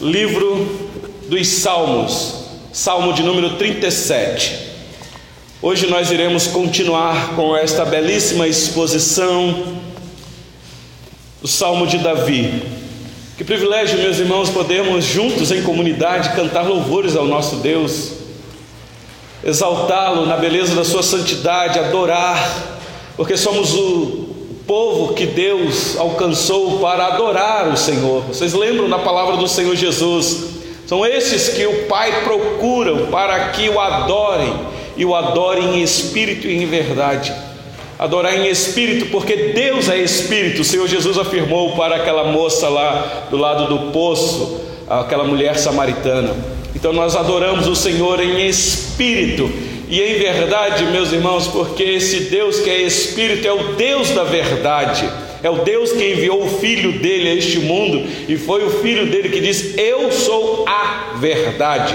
livro dos Salmos, Salmo de número 37. Hoje nós iremos continuar com esta belíssima exposição do Salmo de Davi. Que privilégio, meus irmãos, podermos juntos em comunidade cantar louvores ao nosso Deus, exaltá-lo na beleza da sua santidade, adorar, porque somos o povo que Deus alcançou para adorar o Senhor. Vocês lembram da palavra do Senhor Jesus? São esses que o Pai procura para que o adorem e o adorem em espírito e em verdade. Adorar em espírito, porque Deus é espírito. O Senhor Jesus afirmou para aquela moça lá do lado do poço, aquela mulher samaritana. Então nós adoramos o Senhor em espírito e em verdade, meus irmãos, porque esse Deus que é Espírito é o Deus da verdade, é o Deus que enviou o Filho dele a este mundo, e foi o Filho dele que disse: Eu sou a verdade.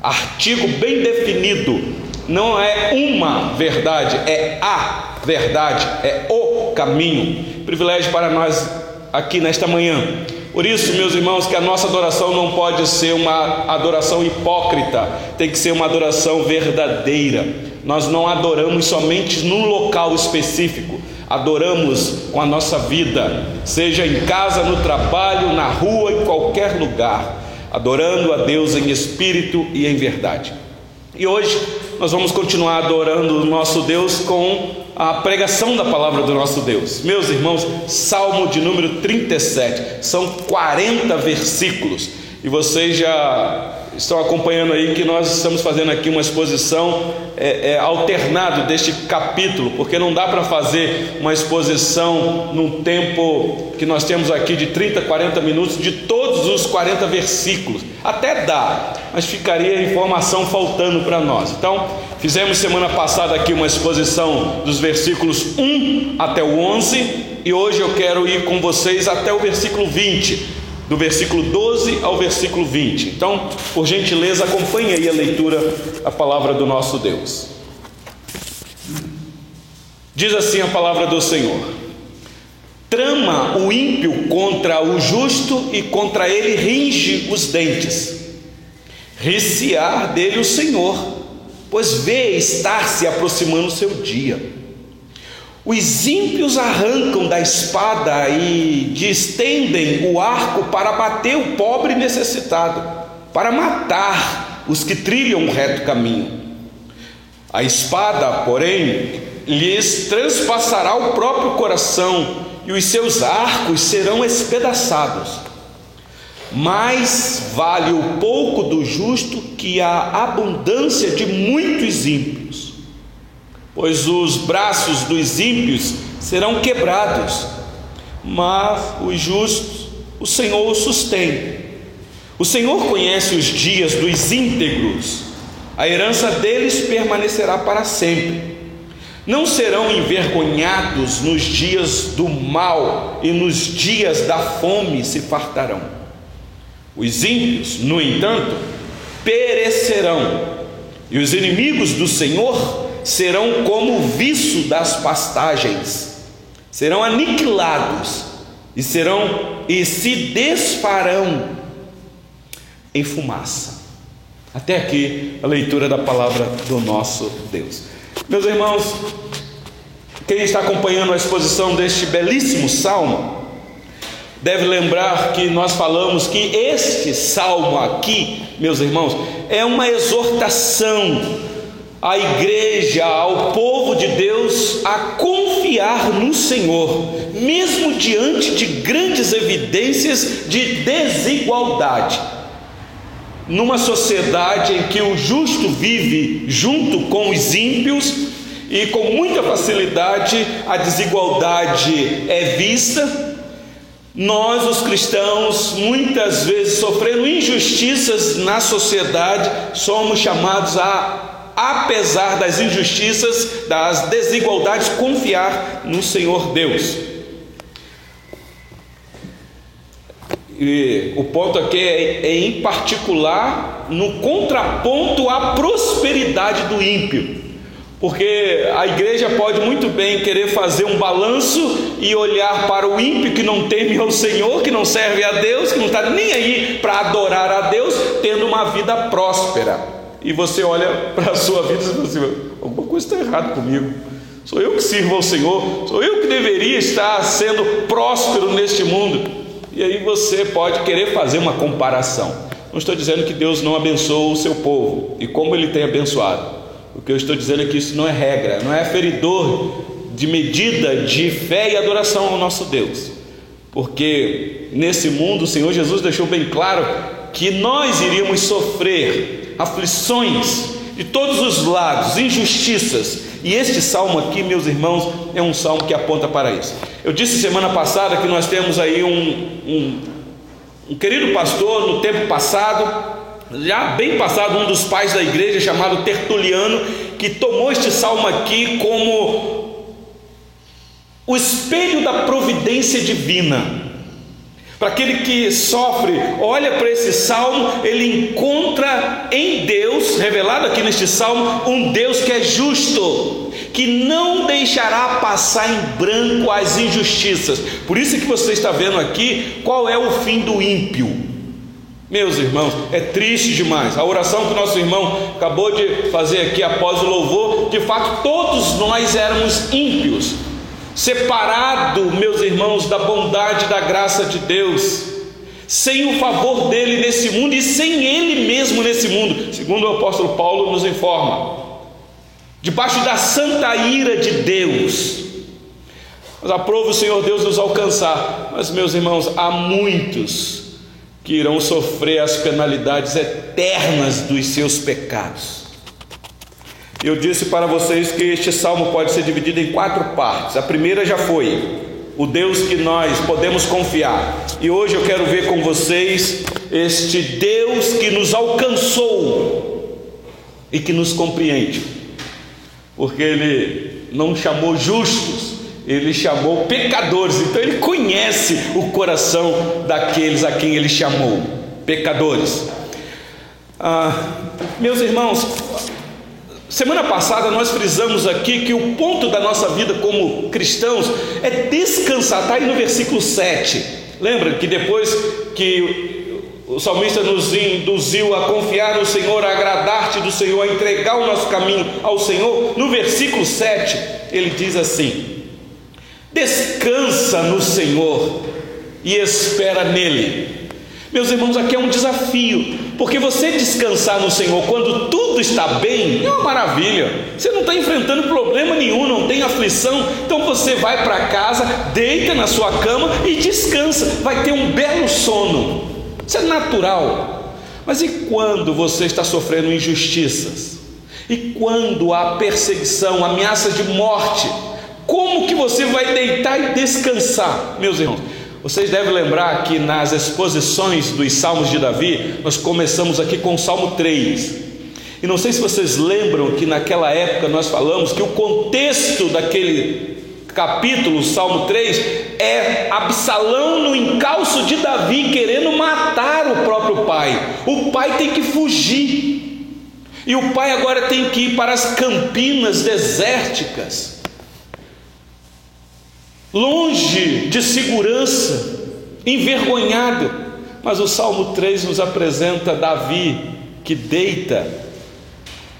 Artigo bem definido, não é uma verdade, é a verdade, é o caminho. Privilégio para nós aqui nesta manhã por isso, meus irmãos, que a nossa adoração não pode ser uma adoração hipócrita, tem que ser uma adoração verdadeira. Nós não adoramos somente num local específico, adoramos com a nossa vida, seja em casa, no trabalho, na rua, em qualquer lugar, adorando a Deus em espírito e em verdade. E hoje nós vamos continuar adorando o nosso Deus com a pregação da palavra do nosso Deus. Meus irmãos, Salmo de número 37, são 40 versículos, e vocês já estão acompanhando aí que nós estamos fazendo aqui uma exposição é, é, alternado deste capítulo, porque não dá para fazer uma exposição num tempo que nós temos aqui de 30, 40 minutos de todos os 40 versículos. Até dá, mas ficaria informação faltando para nós. Então, fizemos semana passada aqui uma exposição dos versículos 1 até o 11 e hoje eu quero ir com vocês até o versículo 20 do versículo 12 ao versículo 20. Então, por gentileza, acompanhe aí a leitura da palavra do nosso Deus. Diz assim a palavra do Senhor: Trama o ímpio contra o justo e contra ele ringe os dentes. Riciar dele o Senhor, pois vê estar se aproximando o seu dia. Os ímpios arrancam da espada e distendem o arco para bater o pobre necessitado, para matar os que trilham o reto caminho. A espada, porém, lhes transpassará o próprio coração e os seus arcos serão espedaçados. Mais vale o pouco do justo que a abundância de muitos ímpios pois os braços dos ímpios serão quebrados, mas os justos o Senhor os sustém. O Senhor conhece os dias dos íntegros, a herança deles permanecerá para sempre. Não serão envergonhados nos dias do mal e nos dias da fome se fartarão. Os ímpios, no entanto, perecerão, e os inimigos do Senhor serão como o viço das pastagens, serão aniquilados e serão e se desfarão em fumaça. Até aqui a leitura da palavra do nosso Deus. Meus irmãos, quem está acompanhando a exposição deste belíssimo salmo, deve lembrar que nós falamos que este salmo aqui, meus irmãos, é uma exortação à igreja, ao povo de Deus a confiar no Senhor, mesmo diante de grandes evidências de desigualdade. Numa sociedade em que o justo vive junto com os ímpios e com muita facilidade a desigualdade é vista, nós, os cristãos, muitas vezes sofrendo injustiças na sociedade, somos chamados a apesar das injustiças, das desigualdades, confiar no Senhor Deus. E o ponto aqui é, é, em particular no contraponto à prosperidade do ímpio. Porque a igreja pode muito bem querer fazer um balanço e olhar para o ímpio que não teme ao Senhor, que não serve a Deus, que não está nem aí para adorar a Deus, tendo uma vida próspera. E você olha para a sua vida e diz assim: alguma coisa está errada comigo. Sou eu que sirvo ao Senhor, sou eu que deveria estar sendo próspero neste mundo. E aí você pode querer fazer uma comparação. Não estou dizendo que Deus não abençoa o seu povo e como ele tem abençoado. O que eu estou dizendo é que isso não é regra, não é feridor de medida de fé e adoração ao nosso Deus. Porque nesse mundo o Senhor Jesus deixou bem claro que nós iríamos sofrer aflições de todos os lados, injustiças. E este salmo aqui, meus irmãos, é um salmo que aponta para isso. Eu disse semana passada que nós temos aí um, um, um querido pastor no tempo passado, já bem passado, um dos pais da igreja, chamado Tertuliano, que tomou este salmo aqui como o espelho da providência divina. Para aquele que sofre, olha para esse salmo, ele encontra em Deus, revelado aqui neste salmo, um Deus que é justo, que não deixará passar em branco as injustiças. Por isso que você está vendo aqui qual é o fim do ímpio. Meus irmãos, é triste demais. A oração que nosso irmão acabou de fazer aqui após o louvor, de fato, todos nós éramos ímpios, separado, meus irmãos, da bondade e da graça de Deus, sem o favor dele nesse mundo e sem ele mesmo nesse mundo, segundo o apóstolo Paulo nos informa, debaixo da santa ira de Deus. Mas aprova o Senhor Deus nos alcançar. Mas, meus irmãos, há muitos que irão sofrer as penalidades eternas dos seus pecados. Eu disse para vocês que este salmo pode ser dividido em quatro partes. A primeira já foi o Deus que nós podemos confiar. E hoje eu quero ver com vocês este Deus que nos alcançou e que nos compreende. Porque ele não chamou justos, ele chamou pecadores, então ele conhece o coração daqueles a quem ele chamou, pecadores. Ah, meus irmãos, semana passada nós frisamos aqui que o ponto da nossa vida como cristãos é descansar, está aí no versículo 7. Lembra que depois que o salmista nos induziu a confiar no Senhor, a agradar-te do Senhor, a entregar o nosso caminho ao Senhor, no versículo 7 ele diz assim: Descansa no Senhor e espera nele. Meus irmãos, aqui é um desafio, porque você descansar no Senhor quando tudo está bem é uma maravilha. Você não está enfrentando problema nenhum, não tem aflição, então você vai para casa, deita na sua cama e descansa, vai ter um belo sono. Isso é natural. Mas e quando você está sofrendo injustiças? E quando há perseguição, ameaça de morte? Como que você vai deitar e descansar, meus irmãos? Vocês devem lembrar que nas exposições dos Salmos de Davi, nós começamos aqui com o Salmo 3. E não sei se vocês lembram que naquela época nós falamos que o contexto daquele capítulo, Salmo 3, é Absalão no encalço de Davi querendo matar o próprio pai. O pai tem que fugir. E o pai agora tem que ir para as campinas desérticas longe de segurança, envergonhado. Mas o Salmo 3 nos apresenta Davi que deita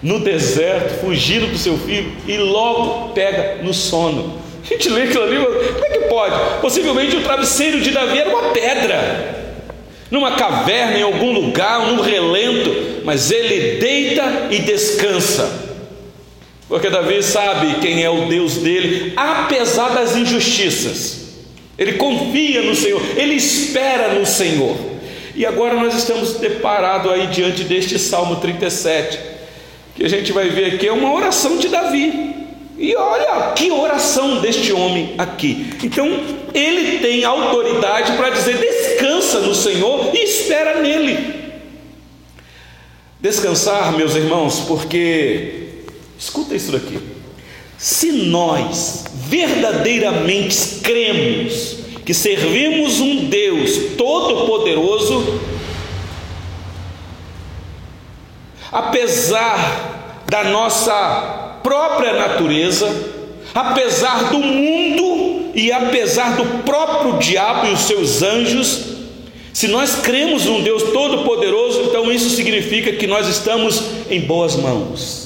no deserto, fugindo do seu filho, e logo pega no sono. A gente lê aquilo ali, como é que pode? Possivelmente o travesseiro de Davi era uma pedra, numa caverna, em algum lugar, num relento, mas ele deita e descansa. Porque Davi sabe quem é o Deus dele, apesar das injustiças. Ele confia no Senhor, ele espera no Senhor. E agora nós estamos deparados aí diante deste Salmo 37, que a gente vai ver aqui é uma oração de Davi. E olha que oração deste homem aqui. Então, ele tem autoridade para dizer: descansa no Senhor e espera nele. Descansar, meus irmãos, porque Escuta isso daqui. Se nós verdadeiramente cremos que servimos um Deus todo-poderoso, apesar da nossa própria natureza, apesar do mundo e apesar do próprio diabo e os seus anjos, se nós cremos num Deus todo-poderoso, então isso significa que nós estamos em boas mãos.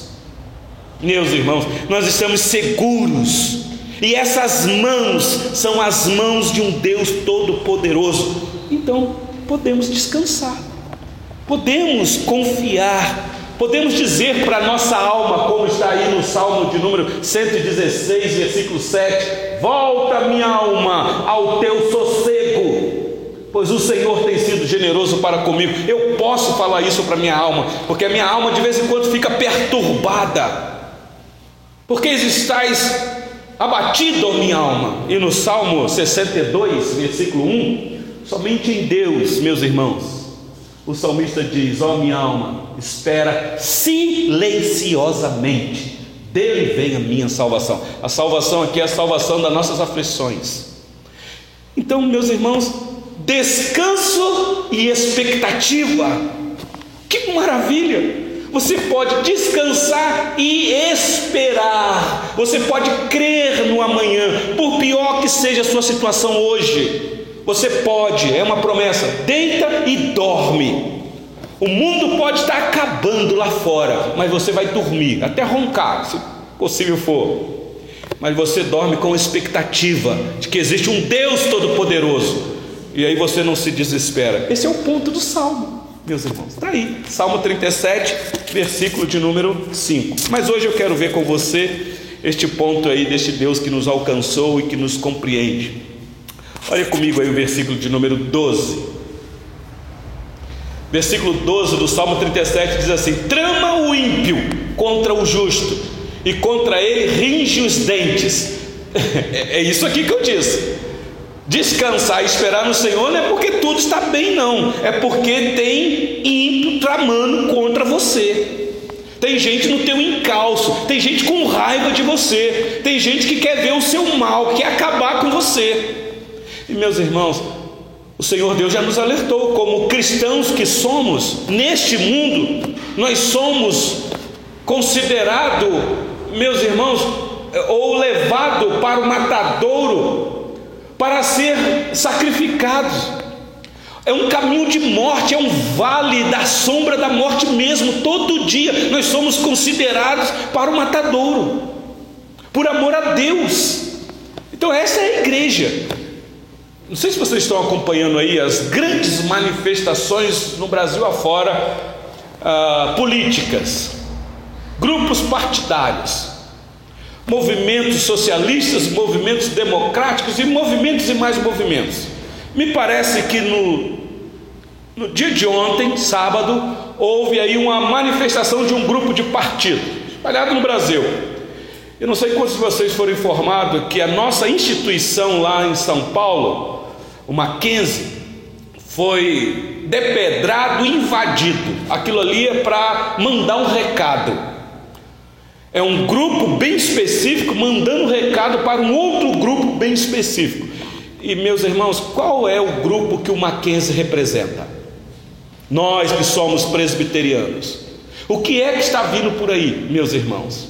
Meus irmãos, nós estamos seguros, e essas mãos são as mãos de um Deus todo-poderoso, então podemos descansar, podemos confiar, podemos dizer para a nossa alma, como está aí no Salmo de número 116, versículo 7: Volta, minha alma, ao teu sossego pois o Senhor tem sido generoso para comigo. Eu posso falar isso para minha alma, porque a minha alma de vez em quando fica perturbada. Porque estáis abatido, minha alma. E no Salmo 62, versículo 1, somente em Deus, meus irmãos, o salmista diz: Ó oh, minha alma, espera silenciosamente, dele vem a minha salvação. A salvação aqui é a salvação das nossas aflições. Então, meus irmãos, descanso e expectativa. Que maravilha! Você pode descansar e esperar. Você pode crer no amanhã, por pior que seja a sua situação hoje. Você pode, é uma promessa. Deita e dorme. O mundo pode estar acabando lá fora, mas você vai dormir, até roncar, se possível for. Mas você dorme com expectativa de que existe um Deus Todo-Poderoso e aí você não se desespera. Esse é o ponto do salmo, meus irmãos. Está aí, Salmo 37, versículo de número 5. Mas hoje eu quero ver com você este ponto aí deste Deus que nos alcançou e que nos compreende. Olha comigo aí o versículo de número 12. Versículo 12 do Salmo 37 diz assim: Trama o ímpio contra o justo, e contra ele ringe os dentes. é isso aqui que eu disse. Descansar e esperar no Senhor não é porque tudo está bem, não. É porque tem ímpio tramando contra você. Tem gente no teu encalço, tem gente com raiva de você, tem gente que quer ver o seu mal, quer acabar com você. E meus irmãos, o Senhor Deus já nos alertou, como cristãos que somos, neste mundo, nós somos considerado, meus irmãos, ou levado para o matadouro para ser sacrificados. É um caminho de morte, é um vale da sombra da morte mesmo. Todo dia nós somos considerados para o matadouro, por amor a Deus. Então, essa é a igreja. Não sei se vocês estão acompanhando aí as grandes manifestações no Brasil afora, ah, políticas, grupos partidários movimentos socialistas, movimentos democráticos e movimentos e mais movimentos. Me parece que no, no dia de ontem, sábado, houve aí uma manifestação de um grupo de partido espalhado no Brasil. Eu não sei quantos de vocês foram informados que a nossa instituição lá em São Paulo, o Mackenzie, foi depedrado, invadido. Aquilo ali é para mandar um recado. É um grupo bem específico mandando recado para um outro grupo bem específico. E meus irmãos, qual é o grupo que o Mackenzie representa? Nós que somos presbiterianos. O que é que está vindo por aí, meus irmãos?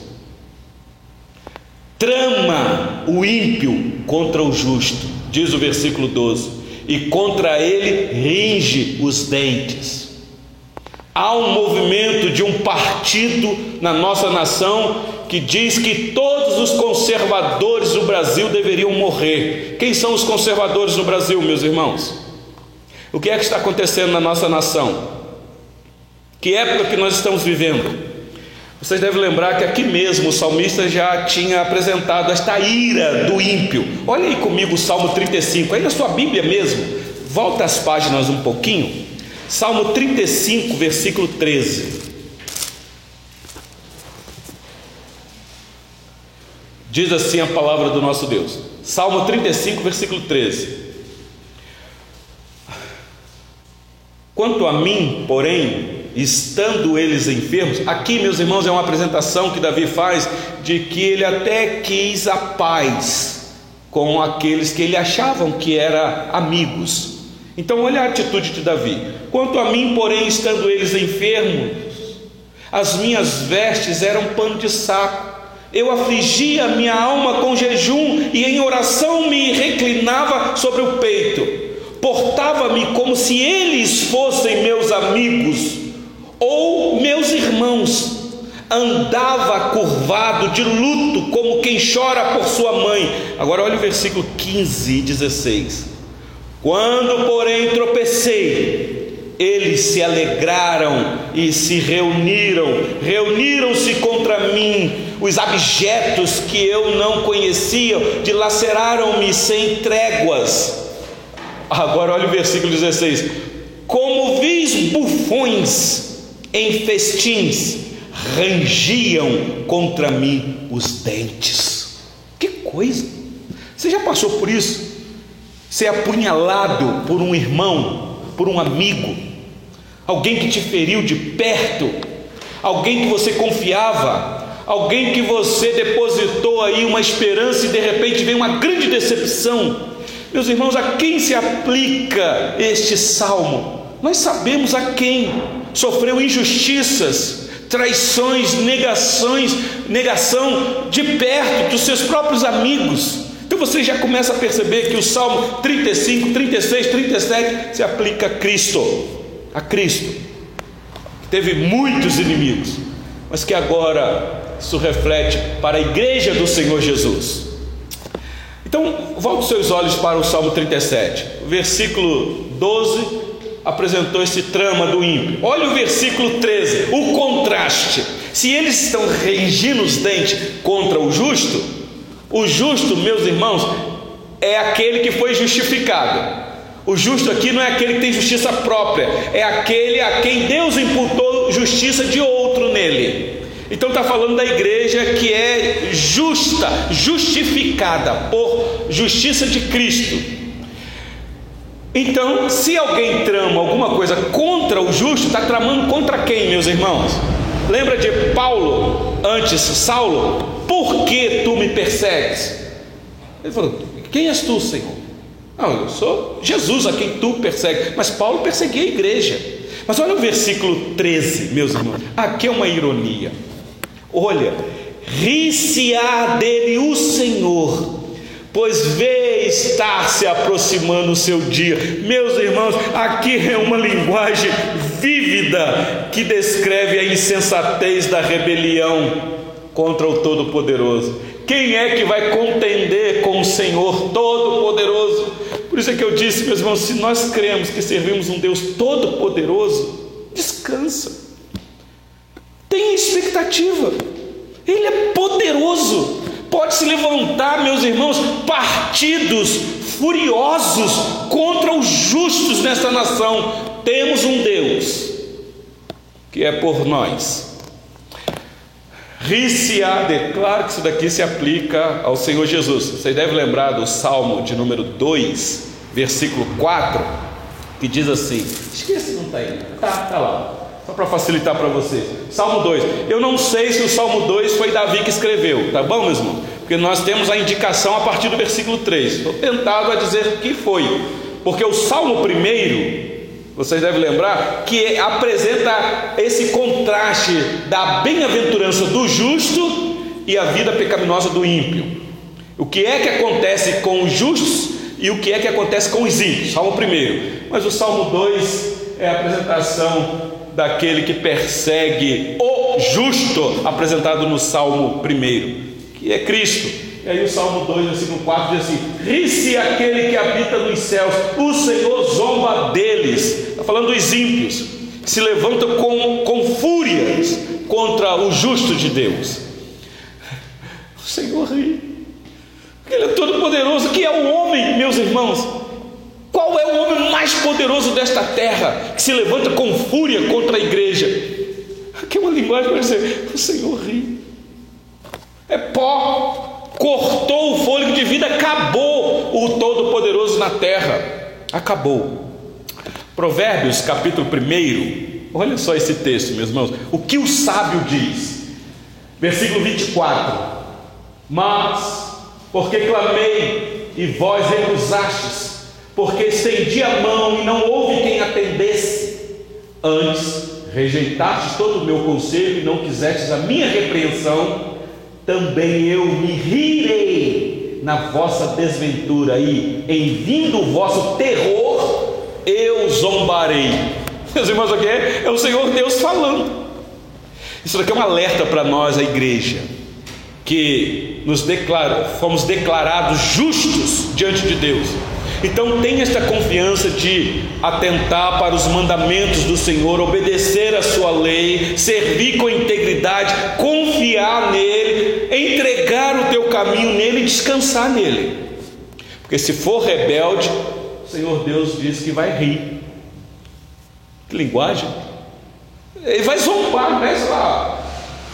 Trama o ímpio contra o justo, diz o versículo 12, e contra ele ringe os dentes. Há um movimento de um partido na nossa nação que diz que todos os conservadores do Brasil deveriam morrer. Quem são os conservadores no Brasil, meus irmãos? O que é que está acontecendo na nossa nação? Que época que nós estamos vivendo? Vocês devem lembrar que aqui mesmo o salmista já tinha apresentado esta ira do ímpio. Olha aí comigo o Salmo 35, aí na sua Bíblia mesmo. Volta as páginas um pouquinho. Salmo 35, versículo 13. Diz assim a palavra do nosso Deus. Salmo 35, versículo 13. Quanto a mim, porém, estando eles enfermos, aqui, meus irmãos, é uma apresentação que Davi faz de que ele até quis a paz com aqueles que ele achavam que eram amigos. Então, olha a atitude de Davi: quanto a mim, porém, estando eles enfermos, as minhas vestes eram pano de saco, Eu afligia minha alma com jejum e em oração me reclinava sobre o peito. Portava-me como se eles fossem meus amigos ou meus irmãos. Andava curvado de luto, como quem chora por sua mãe. Agora olha o versículo 15 e 16. Quando, porém, tropecei, eles se alegraram e se reuniram, reuniram-se contra mim, os abjetos que eu não conhecia, dilaceraram-me sem tréguas. Agora olha o versículo 16: Como vis bufões em festins, rangiam contra mim os dentes. Que coisa! Você já passou por isso? Ser apunhalado por um irmão, por um amigo, alguém que te feriu de perto, alguém que você confiava, alguém que você depositou aí uma esperança e de repente vem uma grande decepção. Meus irmãos, a quem se aplica este salmo? Nós sabemos a quem sofreu injustiças, traições, negações, negação de perto dos seus próprios amigos. Então você já começa a perceber que o Salmo 35, 36, 37 se aplica a Cristo a Cristo, que teve muitos inimigos, mas que agora isso reflete para a igreja do Senhor Jesus. Então, volte seus olhos para o Salmo 37, o versículo 12 apresentou esse trama do ímpio. Olha o versículo 13, o contraste. Se eles estão regindo os dentes contra o justo, o justo, meus irmãos, é aquele que foi justificado. O justo aqui não é aquele que tem justiça própria, é aquele a quem Deus imputou justiça de outro nele. Então está falando da igreja que é justa, justificada por justiça de Cristo. Então, se alguém trama alguma coisa contra o justo, está tramando contra quem, meus irmãos? Lembra de Paulo, antes Saulo? Por que tu me persegues? Ele falou: Quem és tu, Senhor? Não, eu sou Jesus a quem tu persegue. Mas Paulo perseguia a igreja. Mas olha o versículo 13, meus irmãos. Aqui é uma ironia. Olha, ri-se-á dele o Senhor, pois vê estar se aproximando o seu dia. Meus irmãos, aqui é uma linguagem vívida que descreve a insensatez da rebelião contra o Todo-Poderoso. Quem é que vai contender com o Senhor Todo-Poderoso? Por isso é que eu disse, meus irmãos, se nós cremos que servimos um Deus todo-poderoso, descansa. Tenha expectativa. Ele é poderoso. Pode se levantar, meus irmãos, partidos furiosos contra os justos nesta nação. Temos um Deus que é por nós. Ri-se-á, claro que isso daqui se aplica ao Senhor Jesus. Você deve lembrar do Salmo de número 2, versículo 4, que diz assim: Esqueça, não está aí, está tá lá, só para facilitar para vocês. Salmo 2. Eu não sei se o Salmo 2 foi Davi que escreveu, tá bom, meus irmãos? Porque nós temos a indicação a partir do versículo 3. Estou tentado a dizer que foi, porque o Salmo primeiro vocês devem lembrar que apresenta esse contraste da bem-aventurança do justo e a vida pecaminosa do ímpio. O que é que acontece com os justos e o que é que acontece com os ímpios? Salmo 1. Mas o Salmo 2 é a apresentação daquele que persegue o justo, apresentado no Salmo 1, que é Cristo. E aí o Salmo 2, versículo 4 diz assim: Ri-se aquele que habita nos céus, o Senhor zomba deles. Está falando dos ímpios, que se levantam com, com fúrias contra o justo de Deus. O Senhor ri. Ele é todo poderoso, que é o homem, meus irmãos. Qual é o homem mais poderoso desta terra que se levanta com fúria contra a igreja? Aqui é uma linguagem para dizer: o Senhor ri. É pó cortou o fôlego de vida, acabou o Todo-Poderoso na terra. Acabou. Provérbios capítulo 1, olha só esse texto, meus irmãos. O que o sábio diz? Versículo 24: Mas, porque clamei e vós recusastes, porque estendi a mão e não houve quem atendesse, antes rejeitastes todo o meu conselho e não quisestes a minha repreensão, também eu me rirei na vossa desventura, e em vindo o vosso terror, eu zombarei. Meus irmãos, aqui é, é o Senhor Deus falando. Isso daqui é um alerta para nós, a igreja, que nos declara, fomos declarados justos diante de Deus. Então tenha esta confiança de atentar para os mandamentos do Senhor, obedecer a sua lei, servir com integridade, confiar nele, entregar o teu caminho nele e descansar nele. Porque se for rebelde, o Senhor Deus diz que vai rir. Que linguagem? Ele vai zombar, né? Sei lá.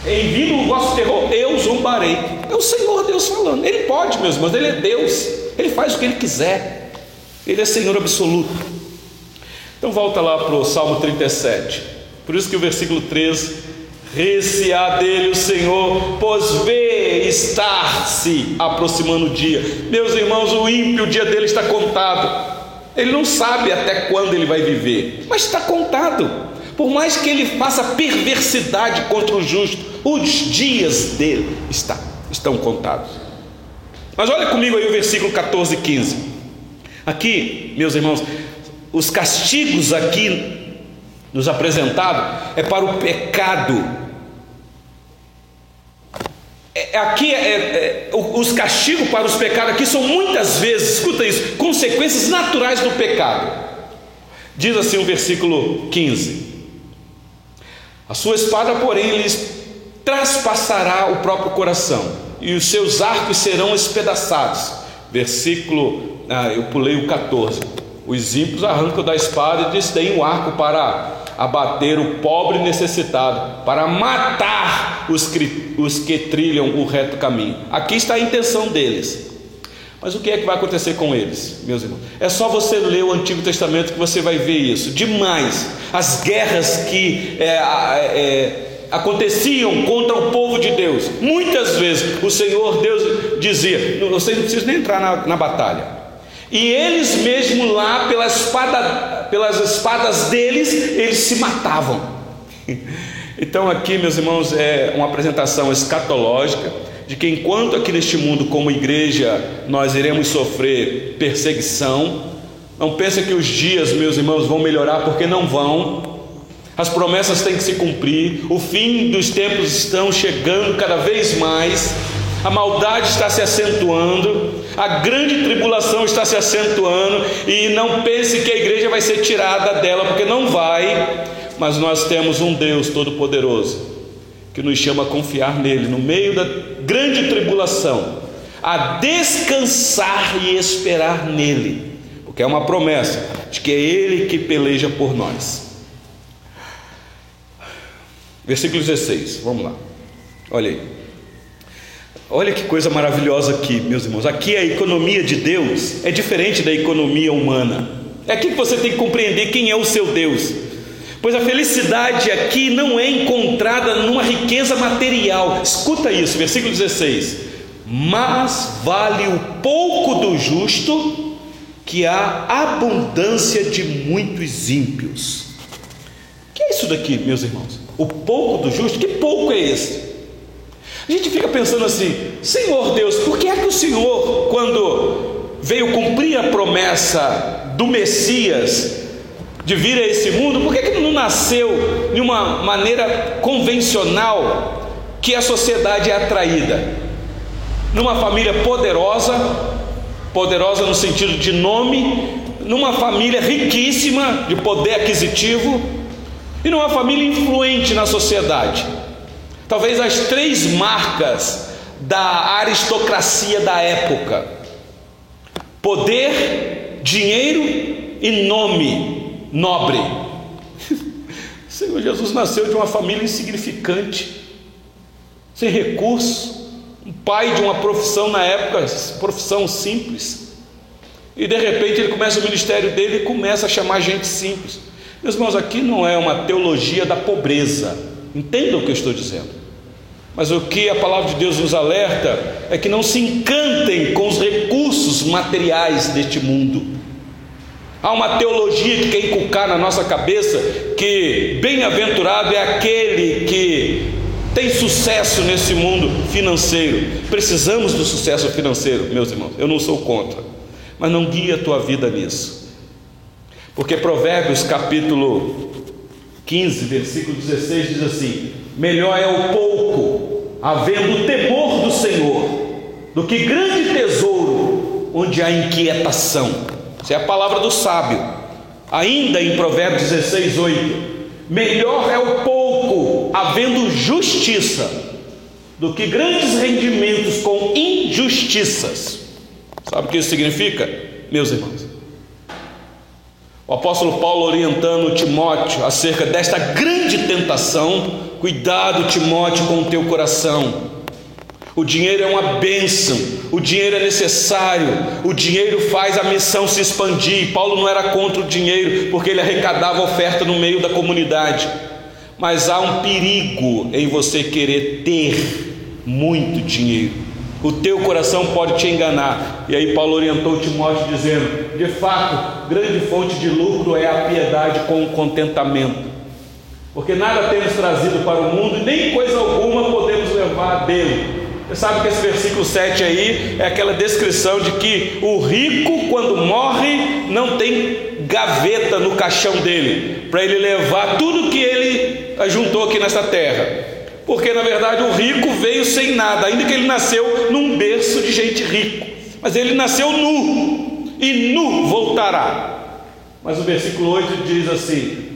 Envio o vosso terror, eu zombarei. É o Senhor Deus falando. Ele pode, meus irmãos, ele é Deus. Ele faz o que ele quiser. Ele é Senhor absoluto. Então volta lá para o Salmo 37. Por isso que o versículo 13 Recear dele o Senhor, pois vê estar-se aproximando o dia. Meus irmãos, o ímpio, o dia dele está contado. Ele não sabe até quando ele vai viver, mas está contado. Por mais que ele faça perversidade contra o justo, os dias dele está, estão contados. Mas olha comigo aí o versículo 14 e 15. Aqui, meus irmãos, os castigos aqui nos apresentados é para o pecado é, aqui é, é, os castigos para os pecados aqui são muitas vezes, escuta isso, consequências naturais do pecado. Diz assim o versículo 15: A sua espada, porém, lhes traspassará o próprio coração, e os seus arcos serão espedaçados. Versículo, ah, eu pulei o 14. Os ímpios arrancam da espada e desdém o arco para abater o pobre necessitado, para matar os que, os que trilham o reto caminho. Aqui está a intenção deles. Mas o que é que vai acontecer com eles, meus irmãos? É só você ler o Antigo Testamento que você vai ver isso. Demais. As guerras que é, é, aconteciam contra o povo de Deus. Muitas vezes o Senhor Deus dizia: vocês não precisam nem entrar na, na batalha. E eles mesmo lá, pela espada, pelas espadas deles, eles se matavam. Então, aqui, meus irmãos, é uma apresentação escatológica de que enquanto aqui neste mundo, como igreja, nós iremos sofrer perseguição, não pense que os dias, meus irmãos, vão melhorar, porque não vão. As promessas têm que se cumprir, o fim dos tempos estão chegando cada vez mais a maldade está se acentuando, a grande tribulação está se acentuando, e não pense que a igreja vai ser tirada dela, porque não vai, mas nós temos um Deus Todo-Poderoso que nos chama a confiar nele no meio da grande tribulação, a descansar e esperar nele, porque é uma promessa de que é ele que peleja por nós. Versículo 16, vamos lá, olha aí. Olha que coisa maravilhosa aqui, meus irmãos. Aqui a economia de Deus é diferente da economia humana. É aqui que você tem que compreender quem é o seu Deus. Pois a felicidade aqui não é encontrada numa riqueza material. Escuta isso, versículo 16. Mas vale o pouco do justo que a abundância de muitos ímpios. O que é isso daqui, meus irmãos? O pouco do justo? Que pouco é esse? A gente fica pensando assim: Senhor Deus, por que é que o Senhor, quando veio cumprir a promessa do Messias de vir a esse mundo, por que, que não nasceu de uma maneira convencional que a sociedade é atraída? Numa família poderosa, poderosa no sentido de nome, numa família riquíssima de poder aquisitivo e numa família influente na sociedade. Talvez as três marcas da aristocracia da época: poder, dinheiro e nome nobre. O Senhor Jesus nasceu de uma família insignificante, sem recursos, um pai de uma profissão na época, profissão simples. E de repente ele começa o ministério dele e começa a chamar gente simples. Meus irmãos, aqui não é uma teologia da pobreza. Entendam o que eu estou dizendo. Mas o que a palavra de Deus nos alerta é que não se encantem com os recursos materiais deste mundo. Há uma teologia que quer inculcar na nossa cabeça que bem-aventurado é aquele que tem sucesso nesse mundo financeiro. Precisamos do sucesso financeiro, meus irmãos. Eu não sou contra, mas não guia a tua vida nisso. Porque Provérbios capítulo 15, versículo 16 diz assim: Melhor é o pouco, havendo temor do Senhor, do que grande tesouro, onde há inquietação. Essa é a palavra do sábio. Ainda em Provérbios 16, 8: Melhor é o pouco, havendo justiça, do que grandes rendimentos com injustiças. Sabe o que isso significa, meus irmãos? O apóstolo Paulo orientando Timóteo acerca desta grande tentação, cuidado, Timóteo, com o teu coração. O dinheiro é uma bênção, o dinheiro é necessário, o dinheiro faz a missão se expandir. Paulo não era contra o dinheiro, porque ele arrecadava oferta no meio da comunidade. Mas há um perigo em você querer ter muito dinheiro. O teu coração pode te enganar. E aí Paulo orientou Timóteo dizendo: de fato, grande fonte de lucro é a piedade com o contentamento. Porque nada temos trazido para o mundo e nem coisa alguma podemos levar dele. Você sabe que esse versículo 7 aí é aquela descrição de que o rico, quando morre, não tem gaveta no caixão dele, para ele levar tudo que ele ajuntou aqui nessa terra. Porque na verdade o rico veio sem nada, ainda que ele nasceu num berço de gente rico, mas ele nasceu nu, e nu voltará. Mas o versículo 8 diz assim: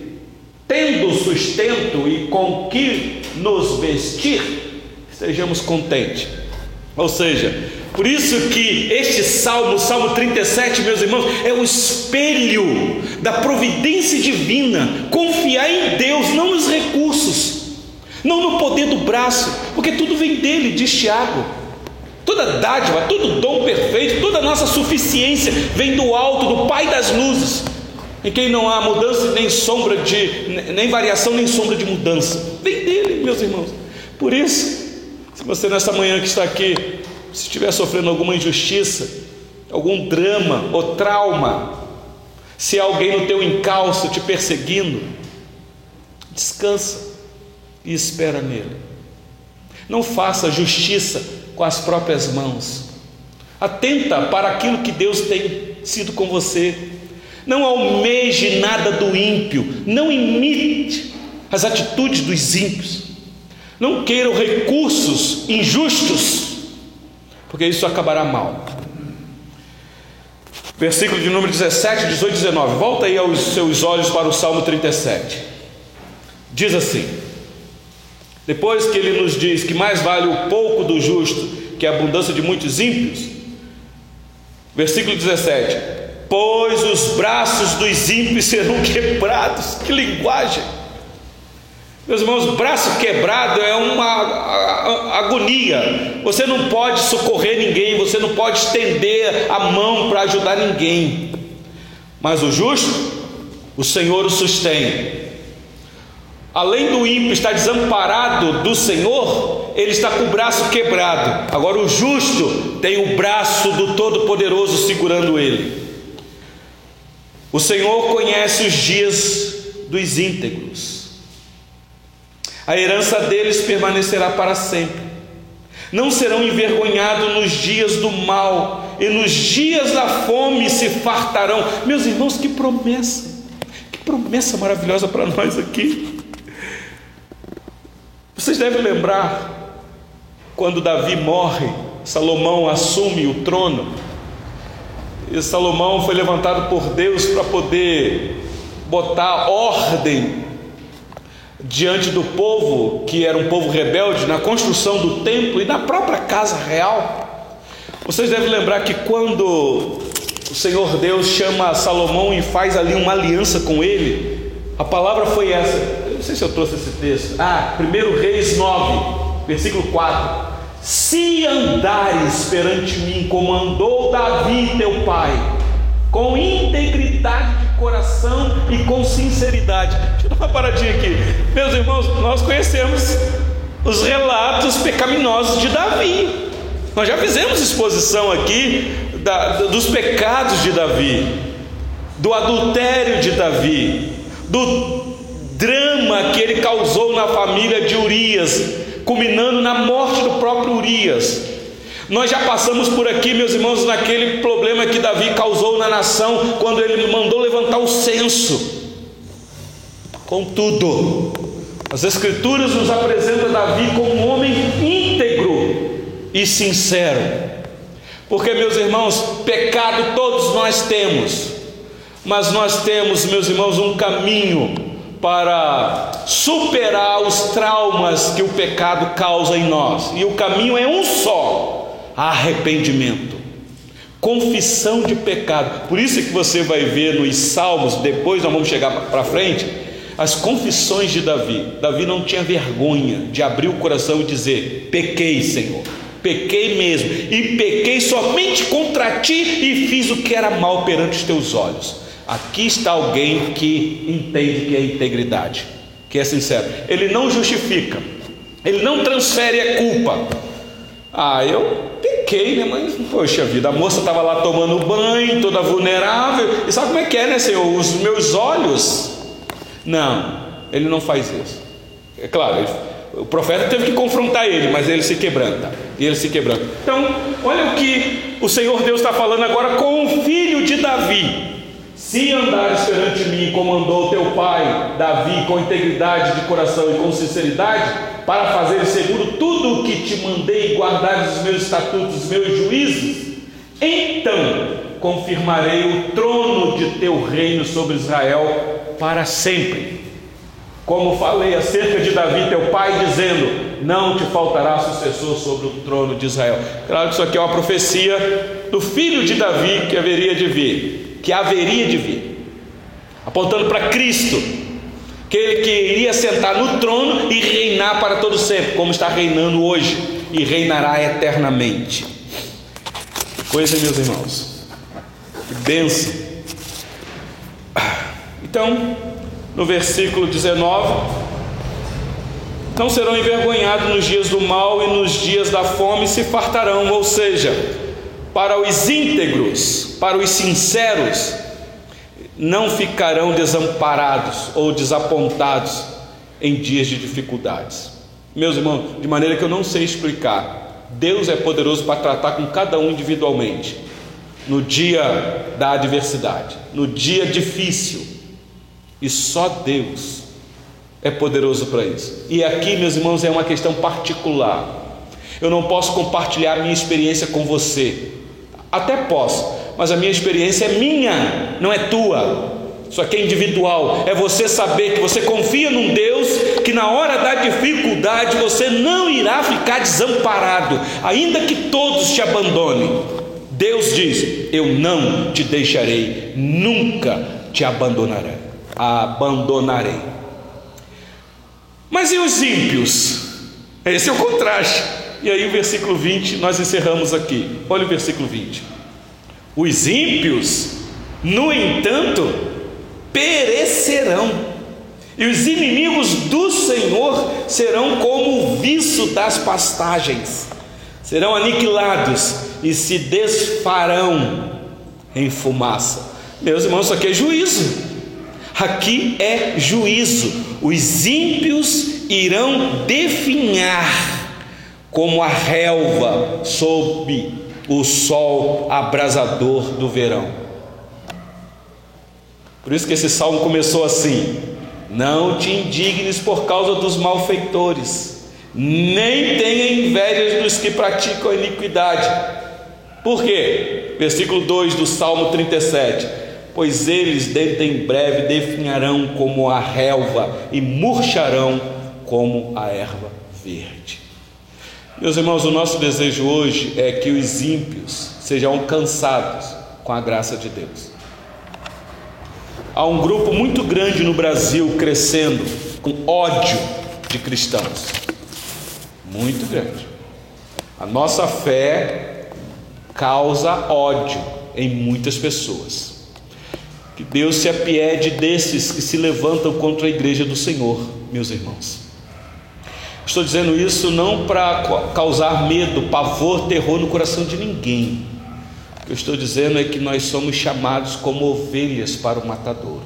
tendo sustento e com que nos vestir, sejamos contentes. Ou seja, por isso que este salmo, Salmo 37, meus irmãos, é o espelho da providência divina. Confiar em Deus, não nos recursos, não no poder do braço, porque tudo vem dele, diz Tiago. Toda dádiva, todo dom perfeito, toda nossa suficiência vem do alto, do Pai das luzes, em quem não há mudança nem sombra de, nem variação nem sombra de mudança. Vem dele, meus irmãos. Por isso, se você nessa manhã que está aqui, se estiver sofrendo alguma injustiça, algum drama ou trauma, se alguém no teu encalço te perseguindo, descansa e espera nele. Não faça justiça com as próprias mãos. Atenta para aquilo que Deus tem sido com você. Não almeje nada do ímpio, não imite as atitudes dos ímpios. Não queiram recursos injustos, porque isso acabará mal. Versículo de número 17, 18 e 19. Volta aí aos seus olhos para o Salmo 37. Diz assim: Depois que ele nos diz que mais vale o pouco do justo que a abundância de muitos ímpios, versículo 17: Pois os braços dos ímpios serão quebrados. Que linguagem! Meus irmãos, braço quebrado é uma agonia. Você não pode socorrer ninguém, você não pode estender a mão para ajudar ninguém. Mas o justo, o Senhor o sustém. Além do ímpio estar desamparado do Senhor, ele está com o braço quebrado. Agora o justo tem o braço do Todo-Poderoso segurando ele. O Senhor conhece os dias dos íntegros a herança deles permanecerá para sempre. Não serão envergonhados nos dias do mal, e nos dias da fome se fartarão. Meus irmãos, que promessa! Que promessa maravilhosa para nós aqui. Vocês devem lembrar quando Davi morre, Salomão assume o trono. E Salomão foi levantado por Deus para poder botar ordem diante do povo, que era um povo rebelde, na construção do templo e na própria casa real. Vocês devem lembrar que quando o Senhor Deus chama Salomão e faz ali uma aliança com ele, a palavra foi essa. Eu não sei se eu trouxe esse texto. Ah, 1 Reis 9, versículo 4. Se andares perante mim como andou Davi teu pai, com integridade de coração e com sinceridade. Deixa eu dar uma paradinha aqui. Meus irmãos, nós conhecemos os relatos pecaminosos de Davi. Nós já fizemos exposição aqui da, dos pecados de Davi, do adultério de Davi, do drama que ele causou na família de Urias, culminando na morte do próprio Urias. Nós já passamos por aqui, meus irmãos, naquele problema que Davi causou na nação quando ele mandou levantar o censo. Contudo, as Escrituras nos apresentam Davi como um homem íntegro e sincero. Porque, meus irmãos, pecado todos nós temos, mas nós temos, meus irmãos, um caminho para superar os traumas que o pecado causa em nós, e o caminho é um só: arrependimento, confissão de pecado. Por isso que você vai ver nos Salmos, depois nós vamos chegar para frente, as confissões de Davi. Davi não tinha vergonha de abrir o coração e dizer: Pequei, Senhor pequei mesmo, e pequei somente contra ti e fiz o que era mal perante os teus olhos. Aqui está alguém que entende que é integridade, que é sincero. Ele não justifica, ele não transfere a culpa. Ah, eu pequei, né? Mas, poxa vida, a moça estava lá tomando banho, toda vulnerável. E sabe como é que é, né, Senhor? Os meus olhos. Não, ele não faz isso. É claro, ele o profeta teve que confrontar ele, mas ele se quebranta. E ele se quebranta. Então, olha o que o Senhor Deus está falando agora com o filho de Davi. Se andares perante mim, como andou teu pai, Davi, com integridade de coração e com sinceridade, para fazer seguro tudo o que te mandei guardar os meus estatutos, os meus juízos, então confirmarei o trono de teu reino sobre Israel para sempre como falei acerca de Davi, teu pai, dizendo: Não te faltará sucessor sobre o trono de Israel. Claro que isso aqui é uma profecia do filho de Davi que haveria de vir, que haveria de vir, apontando para Cristo, que ele que iria sentar no trono e reinar para todo sempre, como está reinando hoje e reinará eternamente. Coisa, meus irmãos, que bênção. Então, no versículo 19: Não serão envergonhados nos dias do mal e nos dias da fome se fartarão, ou seja, para os íntegros, para os sinceros, não ficarão desamparados ou desapontados em dias de dificuldades. Meus irmãos, de maneira que eu não sei explicar, Deus é poderoso para tratar com cada um individualmente, no dia da adversidade, no dia difícil, e só Deus é poderoso para isso. E aqui, meus irmãos, é uma questão particular. Eu não posso compartilhar minha experiência com você. Até posso, mas a minha experiência é minha, não é tua. Isso aqui é individual. É você saber que você confia num Deus que na hora da dificuldade você não irá ficar desamparado, ainda que todos te abandonem. Deus diz: Eu não te deixarei, nunca te abandonarei abandonarei. Mas e os ímpios? Esse é o contraste. E aí, o versículo 20, nós encerramos aqui. Olha o versículo 20. Os ímpios, no entanto, perecerão, e os inimigos do Senhor serão como o viço das pastagens, serão aniquilados e se desfarão em fumaça. Meus irmãos, isso aqui é juízo. Aqui é juízo. Os ímpios irão definhar como a relva sob o sol abrasador do verão. Por isso que esse salmo começou assim: Não te indignes por causa dos malfeitores, nem tenha inveja dos que praticam a iniquidade. Por quê? Versículo 2 do Salmo 37 pois eles dentro em breve definharão como a relva e murcharão como a erva verde. Meus irmãos, o nosso desejo hoje é que os ímpios sejam alcançados com a graça de Deus. Há um grupo muito grande no Brasil crescendo com ódio de cristãos. Muito grande. A nossa fé causa ódio em muitas pessoas. Que Deus se apiede desses que se levantam contra a igreja do Senhor, meus irmãos. Estou dizendo isso não para causar medo, pavor, terror no coração de ninguém. O que eu estou dizendo é que nós somos chamados como ovelhas para o matadouro.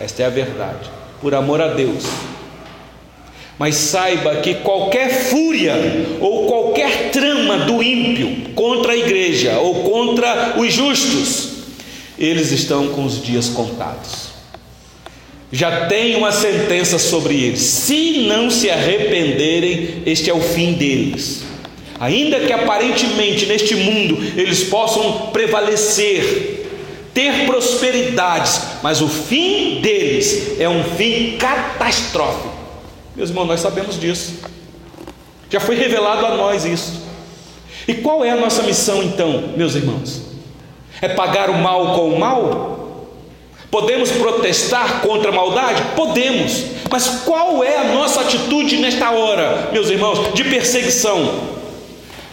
Esta é a verdade, por amor a Deus. Mas saiba que qualquer fúria ou qualquer trama do ímpio contra a igreja ou contra os justos, eles estão com os dias contados. Já tem uma sentença sobre eles. Se não se arrependerem, este é o fim deles. Ainda que aparentemente neste mundo eles possam prevalecer, ter prosperidades, mas o fim deles é um fim catastrófico. Meus irmãos, nós sabemos disso. Já foi revelado a nós isso. E qual é a nossa missão então, meus irmãos? É pagar o mal com o mal? Podemos protestar contra a maldade? Podemos. Mas qual é a nossa atitude nesta hora, meus irmãos, de perseguição?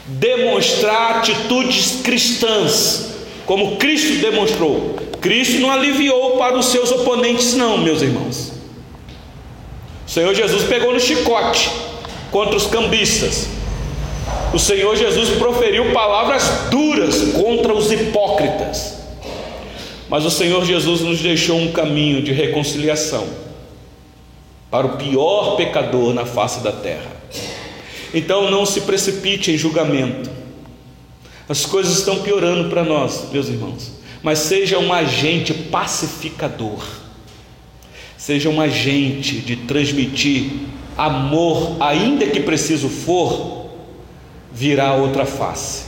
Demonstrar atitudes cristãs, como Cristo demonstrou. Cristo não aliviou para os seus oponentes, não, meus irmãos. O Senhor Jesus pegou no chicote contra os cambistas. O Senhor Jesus proferiu palavras duras contra os hipócritas. Mas o Senhor Jesus nos deixou um caminho de reconciliação para o pior pecador na face da terra. Então não se precipite em julgamento. As coisas estão piorando para nós, meus irmãos. Mas seja um agente pacificador seja um agente de transmitir amor, ainda que preciso for, virá outra face.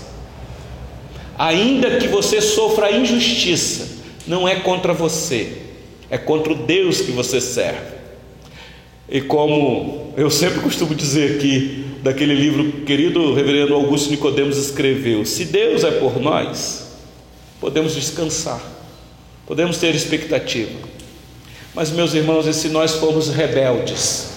Ainda que você sofra injustiça, não é contra você, é contra o Deus que você serve. E como eu sempre costumo dizer aqui, daquele livro que querido reverendo Augusto Nicodemos escreveu, se Deus é por nós, podemos descansar, podemos ter expectativa. Mas, meus irmãos, e se nós formos rebeldes?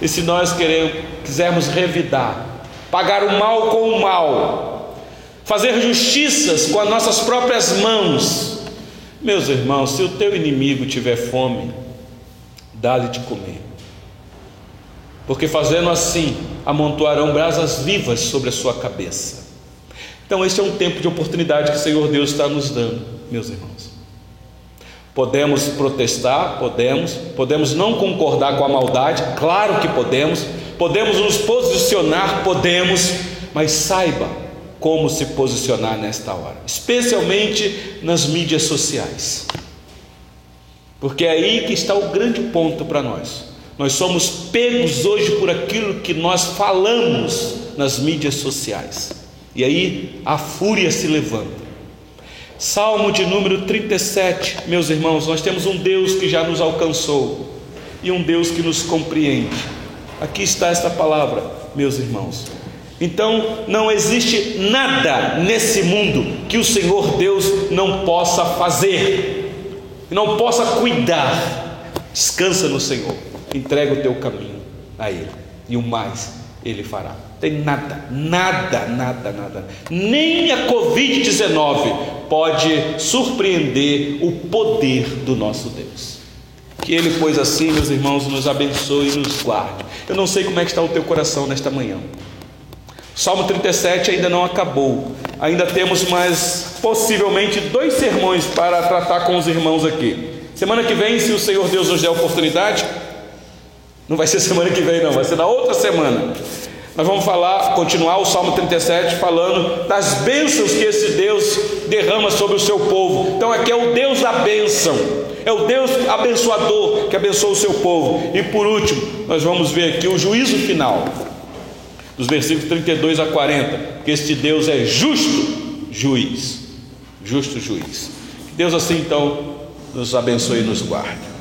E se nós queremos, quisermos revidar, pagar o mal com o mal, fazer justiças com as nossas próprias mãos? Meus irmãos, se o teu inimigo tiver fome, dá-lhe de comer. Porque fazendo assim, amontoarão brasas vivas sobre a sua cabeça. Então, este é um tempo de oportunidade que o Senhor Deus está nos dando, meus irmãos. Podemos protestar, podemos, podemos não concordar com a maldade, claro que podemos, podemos nos posicionar, podemos, mas saiba como se posicionar nesta hora, especialmente nas mídias sociais. Porque é aí que está o grande ponto para nós. Nós somos pegos hoje por aquilo que nós falamos nas mídias sociais. E aí a fúria se levanta. Salmo de número 37, meus irmãos, nós temos um Deus que já nos alcançou e um Deus que nos compreende. Aqui está esta palavra, meus irmãos. Então, não existe nada nesse mundo que o Senhor Deus não possa fazer, não possa cuidar. Descansa no Senhor, entrega o teu caminho a Ele, e o mais Ele fará. Tem nada, nada, nada, nada. Nem a Covid-19 pode surpreender o poder do nosso Deus. Que Ele, pois assim, meus irmãos, nos abençoe e nos guarde. Eu não sei como é que está o teu coração nesta manhã. Salmo 37 ainda não acabou. Ainda temos mais possivelmente dois sermões para tratar com os irmãos aqui. Semana que vem, se o Senhor Deus nos der oportunidade, não vai ser semana que vem, não, vai ser na outra semana. Nós vamos falar, continuar o Salmo 37 falando das bênçãos que esse Deus derrama sobre o seu povo. Então aqui é o Deus da bênção, é o Deus abençoador que abençoa o seu povo. E por último, nós vamos ver aqui o juízo final, dos versículos 32 a 40, que este Deus é justo juiz, justo juiz. Que Deus assim então nos abençoe e nos guarde.